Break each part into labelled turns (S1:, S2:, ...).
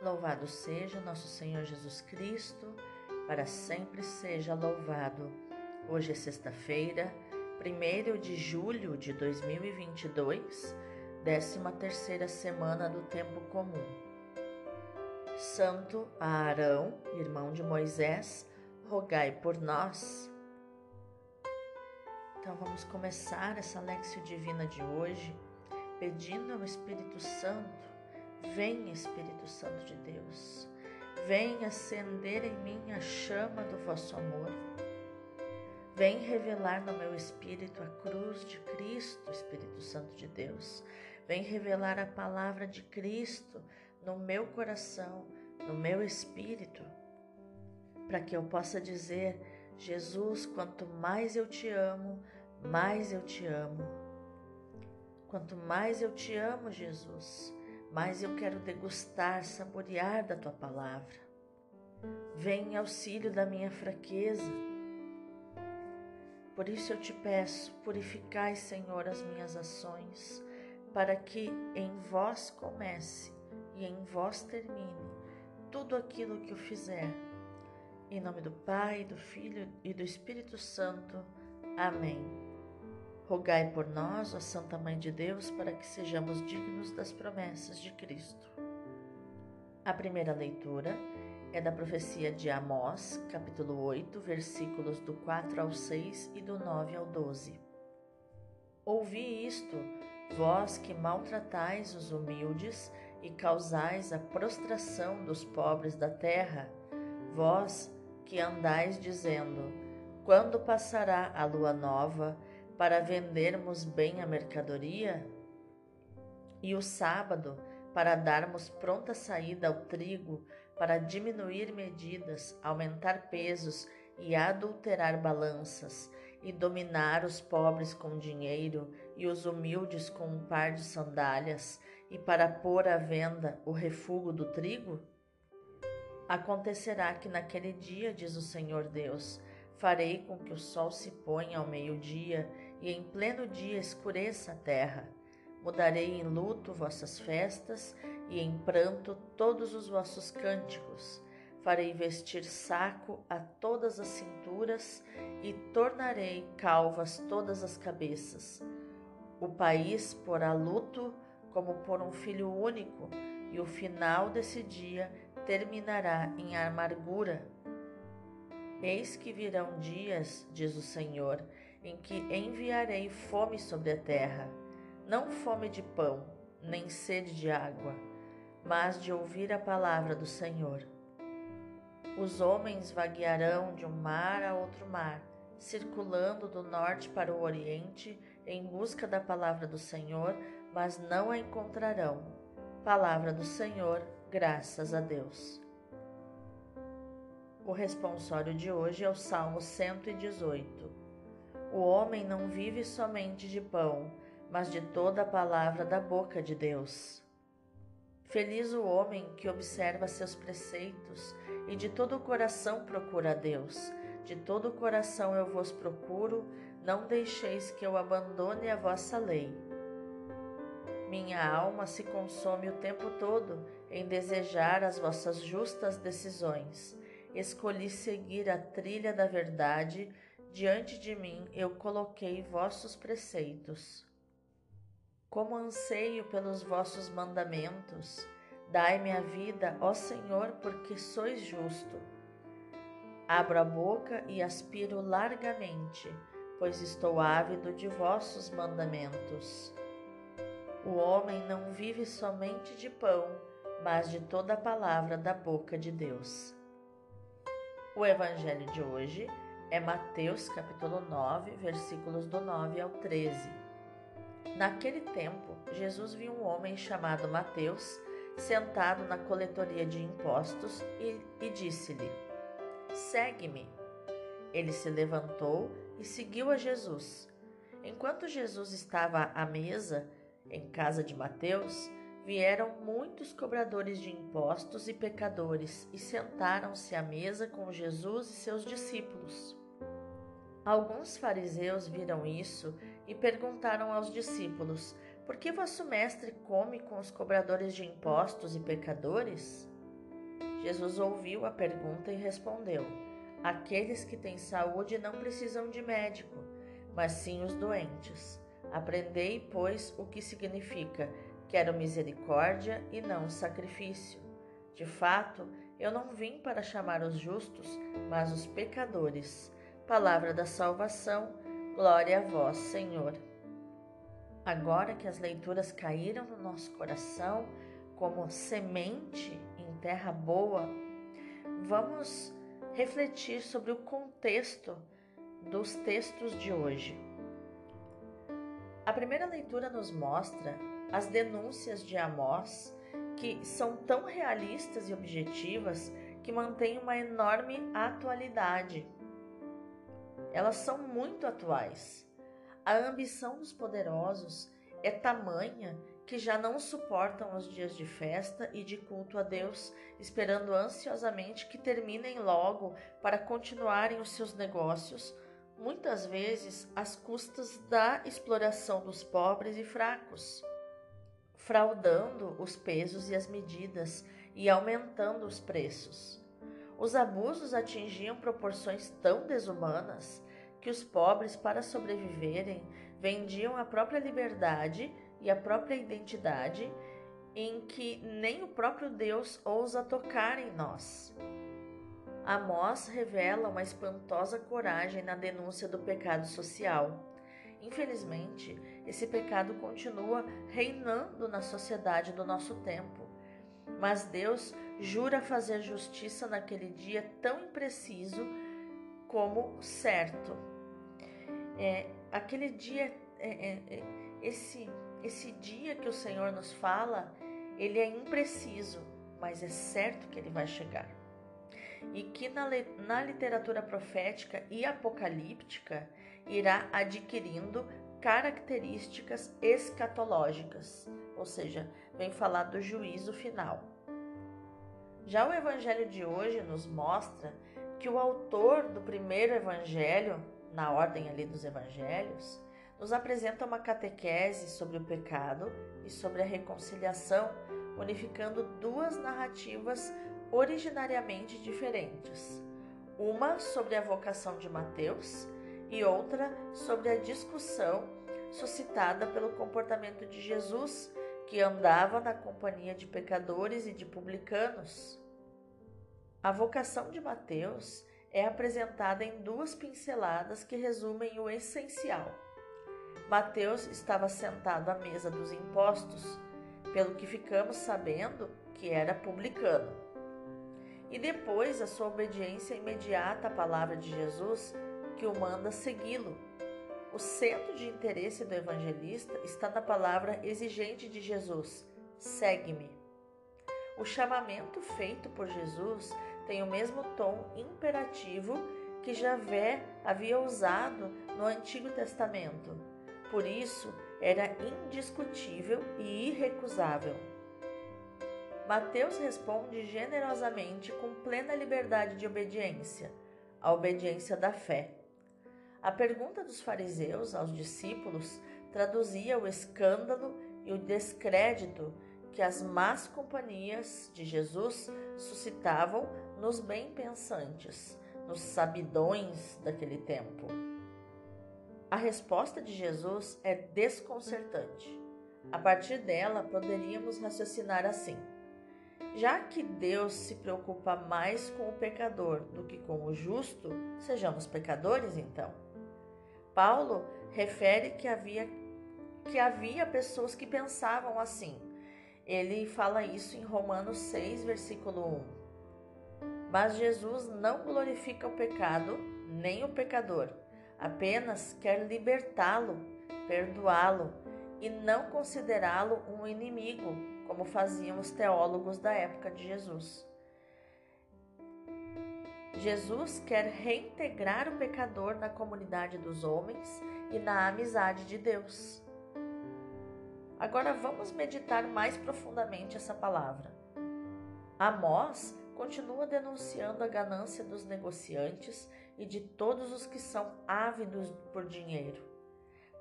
S1: Louvado seja nosso Senhor Jesus Cristo, para sempre seja louvado. Hoje é sexta-feira, 1 de julho de 2022, 13 terceira semana do tempo comum. Santo Arão, irmão de Moisés, rogai por nós. Então vamos começar essa lexio divina de hoje pedindo ao Espírito Santo Vem, Espírito Santo de Deus, vem acender em mim a chama do vosso amor. Vem revelar no meu espírito a cruz de Cristo, Espírito Santo de Deus. Vem revelar a palavra de Cristo no meu coração, no meu espírito, para que eu possa dizer: Jesus, quanto mais eu te amo, mais eu te amo. Quanto mais eu te amo, Jesus, mas eu quero degustar, saborear da tua palavra. Vem em auxílio da minha fraqueza. Por isso eu te peço, purificai, Senhor, as minhas ações, para que em vós comece e em vós termine tudo aquilo que eu fizer. Em nome do Pai, do Filho e do Espírito Santo. Amém. Rogai por nós, ó Santa Mãe de Deus, para que sejamos dignos das promessas de Cristo. A primeira leitura é da profecia de Amós, capítulo 8, versículos do 4 ao 6 e do 9 ao 12. Ouvi isto, vós que maltratais os humildes e causais a prostração dos pobres da terra, vós que andais dizendo: quando passará a lua nova? Para vendermos bem a mercadoria, e o sábado para darmos pronta saída ao trigo, para diminuir medidas, aumentar pesos e adulterar balanças, e dominar os pobres com dinheiro e os humildes com um par de sandálias, e para pôr à venda o refúgio do trigo? Acontecerá que naquele dia, diz o Senhor Deus, farei com que o sol se ponha ao meio-dia e em pleno dia escureça a terra. Mudarei em luto vossas festas e em pranto todos os vossos cânticos. Farei vestir saco a todas as cinturas e tornarei calvas todas as cabeças. O país porá luto como por um filho único, e o final desse dia terminará em amargura. Eis que virão dias, diz o Senhor, em que enviarei fome sobre a terra, não fome de pão, nem sede de água, mas de ouvir a palavra do Senhor. Os homens vaguearão de um mar a outro mar, circulando do norte para o oriente em busca da palavra do Senhor, mas não a encontrarão. Palavra do Senhor, graças a Deus. O responsório de hoje é o Salmo 118. O homem não vive somente de pão, mas de toda a palavra da boca de Deus. Feliz o homem que observa seus preceitos e de todo o coração procura a Deus. De todo o coração eu vos procuro, não deixeis que eu abandone a vossa lei. Minha alma se consome o tempo todo em desejar as vossas justas decisões. Escolhi seguir a trilha da verdade Diante de mim eu coloquei vossos preceitos. Como anseio pelos vossos mandamentos, dai-me a vida, ó Senhor, porque sois justo. Abro a boca e aspiro largamente, pois estou ávido de vossos mandamentos. O homem não vive somente de pão, mas de toda a palavra da boca de Deus. O evangelho de hoje é Mateus capítulo 9, versículos do 9 ao 13. Naquele tempo, Jesus viu um homem chamado Mateus sentado na coletoria de impostos e, e disse-lhe: Segue-me. Ele se levantou e seguiu a Jesus. Enquanto Jesus estava à mesa em casa de Mateus, vieram muitos cobradores de impostos e pecadores e sentaram-se à mesa com Jesus e seus discípulos. Alguns fariseus viram isso e perguntaram aos discípulos: Por que vosso mestre come com os cobradores de impostos e pecadores? Jesus ouviu a pergunta e respondeu: Aqueles que têm saúde não precisam de médico, mas sim os doentes. Aprendei, pois, o que significa: quero misericórdia e não sacrifício. De fato, eu não vim para chamar os justos, mas os pecadores. Palavra da salvação, glória a vós, Senhor. Agora que as leituras caíram no nosso coração como semente em terra boa, vamos refletir sobre o contexto dos textos de hoje. A primeira leitura nos mostra as denúncias de Amós, que são tão realistas e objetivas que mantêm uma enorme atualidade. Elas são muito atuais. A ambição dos poderosos é tamanha que já não suportam os dias de festa e de culto a Deus, esperando ansiosamente que terminem logo para continuarem os seus negócios, muitas vezes às custas da exploração dos pobres e fracos, fraudando os pesos e as medidas e aumentando os preços. Os abusos atingiam proporções tão desumanas que os pobres, para sobreviverem, vendiam a própria liberdade e a própria identidade em que nem o próprio Deus ousa tocar em nós. Amós revela uma espantosa coragem na denúncia do pecado social. Infelizmente, esse pecado continua reinando na sociedade do nosso tempo. Mas Deus jura fazer justiça naquele dia tão impreciso como certo. É, aquele dia, é, é, é esse esse dia que o Senhor nos fala, ele é impreciso, mas é certo que ele vai chegar. E que na, na literatura profética e apocalíptica irá adquirindo características escatológicas, ou seja, vem falar do juízo final. Já o evangelho de hoje nos mostra que o autor do primeiro evangelho, na ordem ali dos evangelhos, nos apresenta uma catequese sobre o pecado e sobre a reconciliação, unificando duas narrativas originariamente diferentes. Uma sobre a vocação de Mateus e outra sobre a discussão suscitada pelo comportamento de Jesus, que andava na companhia de pecadores e de publicanos. A vocação de Mateus é apresentada em duas pinceladas que resumem o essencial. Mateus estava sentado à mesa dos impostos, pelo que ficamos sabendo que era publicano. E depois a sua obediência imediata à palavra de Jesus, que o manda segui-lo. O centro de interesse do evangelista está na palavra exigente de Jesus: segue-me. O chamamento feito por Jesus tem o mesmo tom imperativo que Javé havia usado no Antigo Testamento por isso, era indiscutível e irrecusável. Mateus responde generosamente com plena liberdade de obediência, a obediência da fé. A pergunta dos fariseus aos discípulos traduzia o escândalo e o descrédito que as más companhias de Jesus suscitavam nos bem-pensantes, nos sabidões daquele tempo. A resposta de Jesus é desconcertante. A partir dela, poderíamos raciocinar assim: já que Deus se preocupa mais com o pecador do que com o justo, sejamos pecadores então. Paulo refere que havia que havia pessoas que pensavam assim. Ele fala isso em Romanos 6, versículo 1. Mas Jesus não glorifica o pecado, nem o pecador apenas quer libertá-lo, perdoá-lo e não considerá-lo um inimigo, como faziam os teólogos da época de Jesus. Jesus quer reintegrar o pecador na comunidade dos homens e na amizade de Deus. Agora vamos meditar mais profundamente essa palavra. Amós continua denunciando a ganância dos negociantes e de todos os que são ávidos por dinheiro.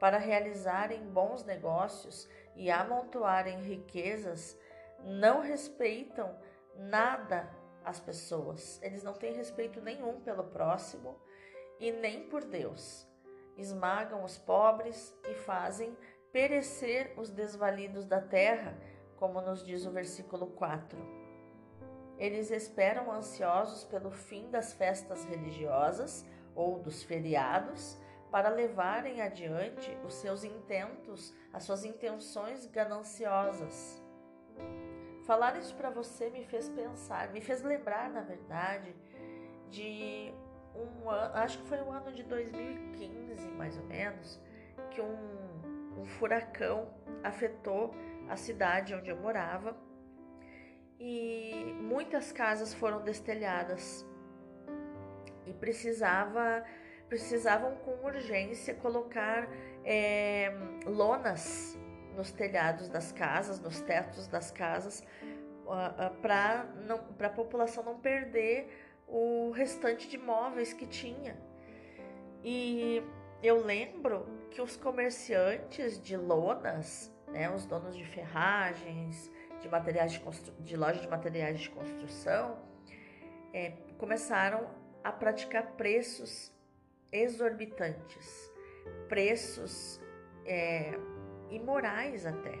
S1: Para realizarem bons negócios e amontoarem riquezas, não respeitam nada as pessoas. Eles não têm respeito nenhum pelo próximo e nem por Deus. Esmagam os pobres e fazem perecer os desvalidos da terra, como nos diz o versículo 4. Eles esperam ansiosos pelo fim das festas religiosas ou dos feriados para levarem adiante os seus intentos, as suas intenções gananciosas. Falar isso para você me fez pensar, me fez lembrar, na verdade, de um ano, acho que foi o ano de 2015, mais ou menos, que um, um furacão afetou a cidade onde eu morava e muitas casas foram destelhadas. E precisava precisavam com urgência colocar é, lonas nos telhados das casas, nos tetos das casas, para a população não perder o restante de móveis que tinha. E eu lembro que os comerciantes de lonas, né, os donos de ferragens, de materiais de, constru... de de materiais de construção, é, começaram a praticar preços exorbitantes, preços é, imorais até,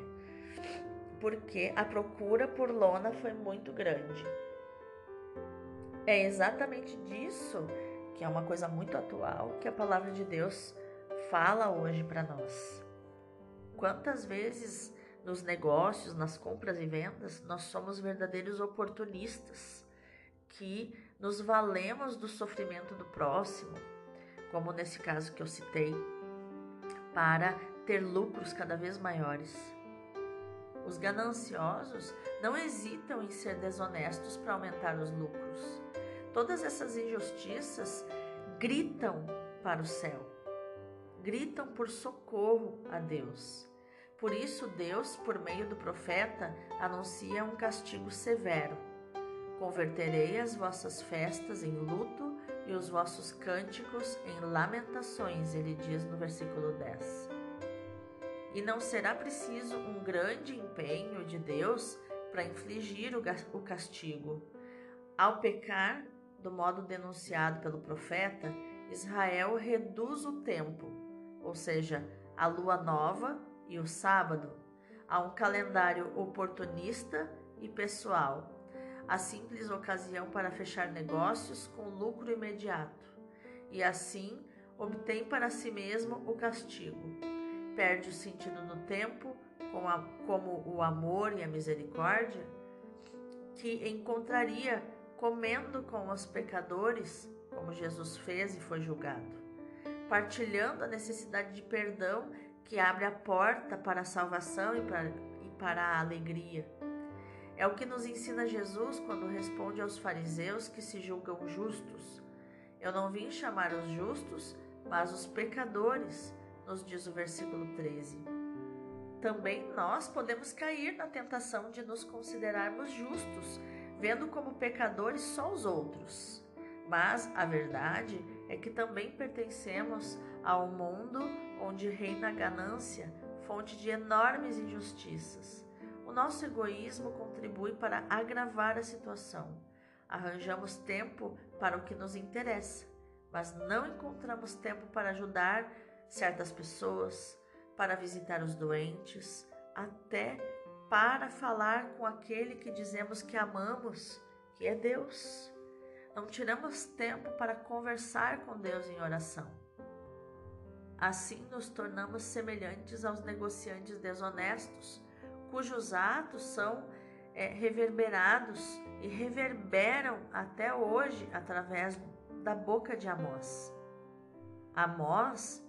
S1: porque a procura por lona foi muito grande. É exatamente disso que é uma coisa muito atual que a palavra de Deus fala hoje para nós. Quantas vezes nos negócios, nas compras e vendas, nós somos verdadeiros oportunistas que nos valemos do sofrimento do próximo, como nesse caso que eu citei, para ter lucros cada vez maiores. Os gananciosos não hesitam em ser desonestos para aumentar os lucros. Todas essas injustiças gritam para o céu, gritam por socorro a Deus. Por isso, Deus, por meio do profeta, anuncia um castigo severo. Converterei as vossas festas em luto e os vossos cânticos em lamentações, ele diz no versículo 10. E não será preciso um grande empenho de Deus para infligir o castigo. Ao pecar, do modo denunciado pelo profeta, Israel reduz o tempo, ou seja, a lua nova e o sábado, a um calendário oportunista e pessoal a simples ocasião para fechar negócios com lucro imediato, e assim obtém para si mesmo o castigo. Perde o sentido do tempo, como o amor e a misericórdia, que encontraria comendo com os pecadores, como Jesus fez e foi julgado, partilhando a necessidade de perdão que abre a porta para a salvação e para, e para a alegria é o que nos ensina Jesus quando responde aos fariseus que se julgam justos. Eu não vim chamar os justos, mas os pecadores, nos diz o versículo 13. Também nós podemos cair na tentação de nos considerarmos justos, vendo como pecadores só os outros. Mas a verdade é que também pertencemos ao mundo onde reina a ganância, fonte de enormes injustiças. O nosso egoísmo contribui para agravar a situação. Arranjamos tempo para o que nos interessa, mas não encontramos tempo para ajudar certas pessoas, para visitar os doentes, até para falar com aquele que dizemos que amamos, que é Deus. Não tiramos tempo para conversar com Deus em oração. Assim nos tornamos semelhantes aos negociantes desonestos cujos atos são é, reverberados e reverberam até hoje através da boca de Amós. Amós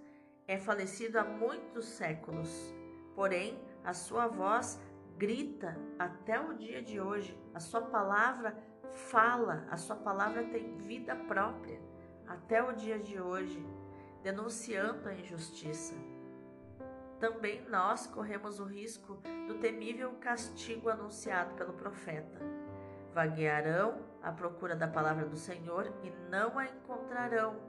S1: é falecido há muitos séculos, porém a sua voz grita até o dia de hoje, a sua palavra fala, a sua palavra tem vida própria até o dia de hoje, denunciando a injustiça também nós corremos o risco do temível castigo anunciado pelo profeta. Vaguearão à procura da palavra do Senhor e não a encontrarão.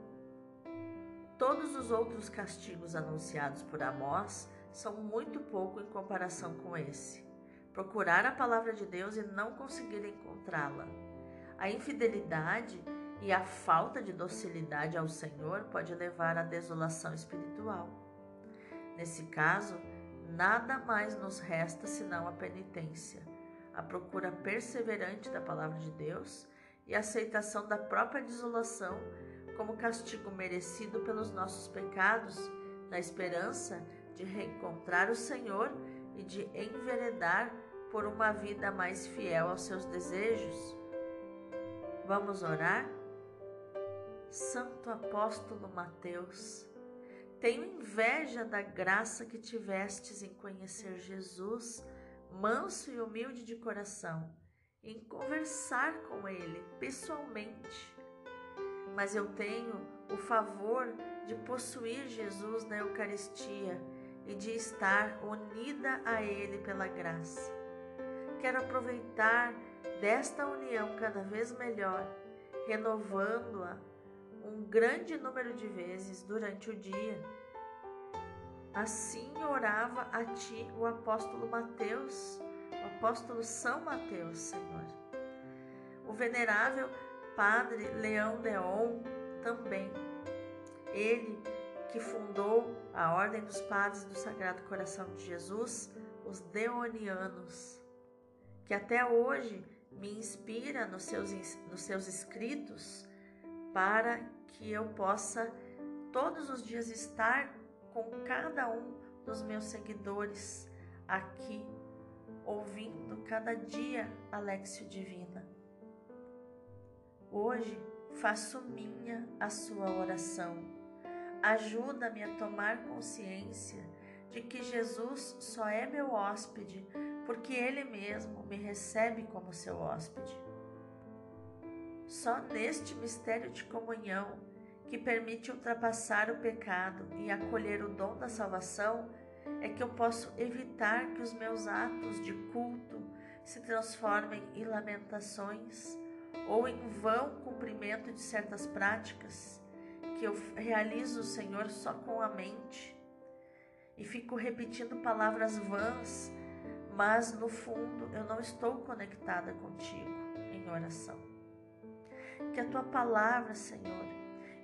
S1: Todos os outros castigos anunciados por Amós são muito pouco em comparação com esse. Procurar a palavra de Deus e não conseguir encontrá-la. A infidelidade e a falta de docilidade ao Senhor pode levar à desolação espiritual. Nesse caso, nada mais nos resta senão a penitência, a procura perseverante da palavra de Deus e a aceitação da própria desolação como castigo merecido pelos nossos pecados, na esperança de reencontrar o Senhor e de enveredar por uma vida mais fiel aos seus desejos. Vamos orar? Santo Apóstolo Mateus, tenho inveja da graça que tivestes em conhecer Jesus, manso e humilde de coração, em conversar com Ele pessoalmente. Mas eu tenho o favor de possuir Jesus na Eucaristia e de estar unida a Ele pela graça. Quero aproveitar desta união cada vez melhor, renovando-a um grande número de vezes durante o dia. Assim orava a ti o apóstolo Mateus, o apóstolo São Mateus, Senhor. O venerável Padre Leão Deon também. Ele que fundou a Ordem dos Padres do Sagrado Coração de Jesus, os Deonianos, que até hoje me inspira nos seus, nos seus escritos para que eu possa todos os dias estar com cada um dos meus seguidores aqui, ouvindo cada dia a Lexio Divina. Hoje faço minha a sua oração. Ajuda-me a tomar consciência de que Jesus só é meu hóspede porque Ele mesmo me recebe como seu hóspede. Só neste mistério de comunhão, que permite ultrapassar o pecado e acolher o dom da salvação, é que eu posso evitar que os meus atos de culto se transformem em lamentações ou em vão cumprimento de certas práticas que eu realizo, Senhor, só com a mente. E fico repetindo palavras vãs, mas no fundo eu não estou conectada contigo em oração. Que a tua palavra, Senhor,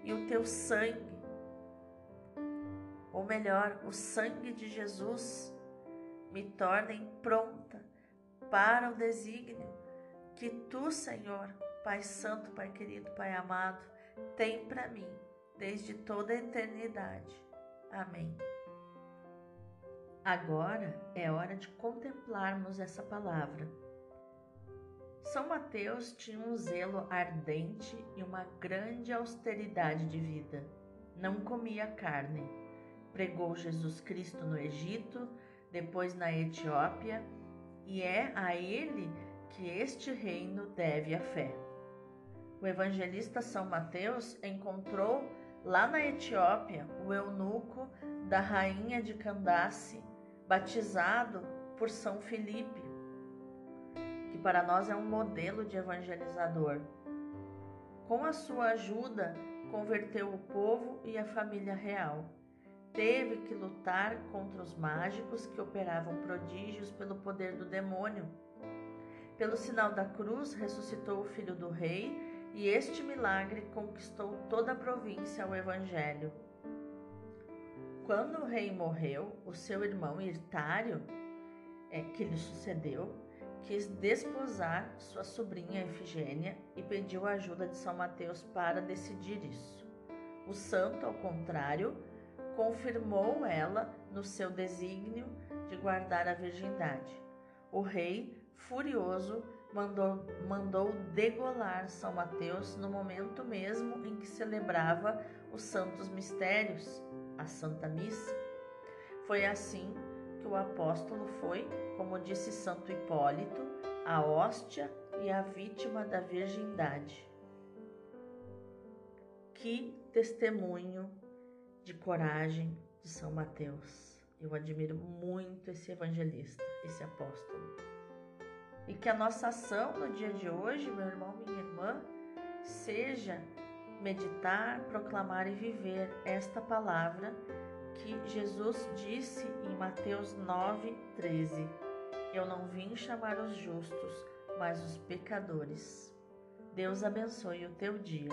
S1: e o teu sangue, ou melhor, o sangue de Jesus, me tornem pronta para o desígnio que tu, Senhor, Pai Santo, Pai querido, Pai amado, tem para mim desde toda a eternidade. Amém. Agora é hora de contemplarmos essa palavra são Mateus tinha um zelo ardente e uma grande austeridade de vida. Não comia carne. Pregou Jesus Cristo no Egito, depois na Etiópia, e é a ele que este reino deve a fé. O evangelista São Mateus encontrou lá na Etiópia o eunuco da rainha de Candace, batizado por São Filipe que para nós é um modelo de evangelizador. Com a sua ajuda, converteu o povo e a família real. Teve que lutar contra os mágicos que operavam prodígios pelo poder do demônio. Pelo sinal da cruz, ressuscitou o filho do rei e este milagre conquistou toda a província ao evangelho. Quando o rei morreu, o seu irmão Irtário, é, que lhe sucedeu, quis desposar sua sobrinha Efigênia e pediu a ajuda de São Mateus para decidir isso. O santo, ao contrário, confirmou ela no seu desígnio de guardar a virgindade. O rei, furioso, mandou, mandou degolar São Mateus no momento mesmo em que celebrava os santos mistérios, a Santa Missa. Foi assim que o apóstolo foi, como disse Santo Hipólito, a hóstia e a vítima da virgindade. Que testemunho de coragem de São Mateus. Eu admiro muito esse evangelista, esse apóstolo. E que a nossa ação no dia de hoje, meu irmão, minha irmã, seja meditar, proclamar e viver esta palavra que Jesus disse em Mateus 9:13: Eu não vim chamar os justos, mas os pecadores. Deus abençoe o teu dia.